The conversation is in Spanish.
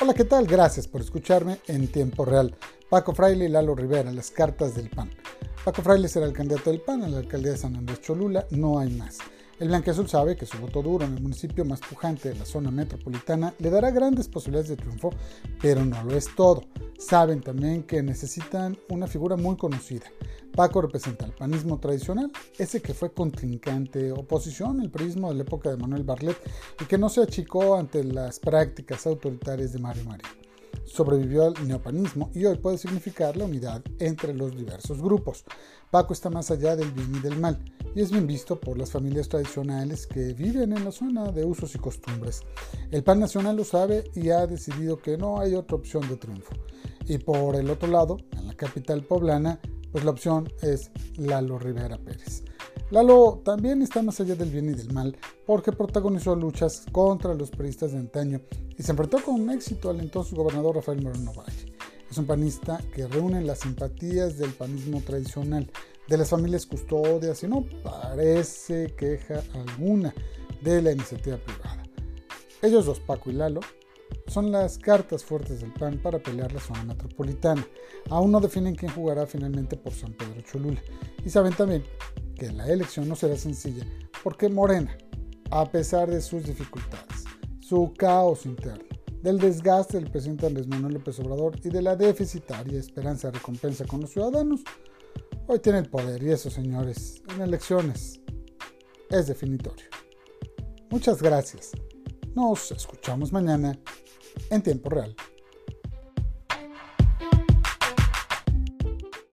Hola, ¿qué tal? Gracias por escucharme en tiempo real. Paco Fraile y Lalo Rivera, las cartas del PAN. Paco Fraile será el candidato del PAN a la alcaldía de San Andrés Cholula, no hay más. El Blanqueazul sabe que su voto duro en el municipio más pujante de la zona metropolitana le dará grandes posibilidades de triunfo, pero no lo es todo. Saben también que necesitan una figura muy conocida. Paco representa el panismo tradicional, ese que fue contrincante, oposición al prismo de la época de Manuel Barlet y que no se achicó ante las prácticas autoritarias de Mario María. Sobrevivió al neopanismo y hoy puede significar la unidad entre los diversos grupos. Paco está más allá del bien y del mal y es bien visto por las familias tradicionales que viven en la zona de usos y costumbres. El PAN nacional lo sabe y ha decidido que no hay otra opción de triunfo. Y por el otro lado, en la capital poblana, pues la opción es Lalo Rivera Pérez. Lalo también está más allá del bien y del mal porque protagonizó luchas contra los periodistas de antaño y se enfrentó con éxito al entonces gobernador Rafael Moreno Valle. Es un panista que reúne las simpatías del panismo tradicional, de las familias custodias y no parece queja alguna de la iniciativa privada. Ellos dos, Paco y Lalo, son las cartas fuertes del PAN para pelear la zona metropolitana. Aún no definen quién jugará finalmente por San Pedro Cholula. Y saben también que la elección no será sencilla, porque Morena, a pesar de sus dificultades, su caos interno, del desgaste del presidente Andrés Manuel López Obrador y de la deficitaria esperanza de recompensa con los ciudadanos, hoy tiene el poder y eso, señores, en elecciones es definitorio. Muchas gracias. Nos escuchamos mañana en tiempo real.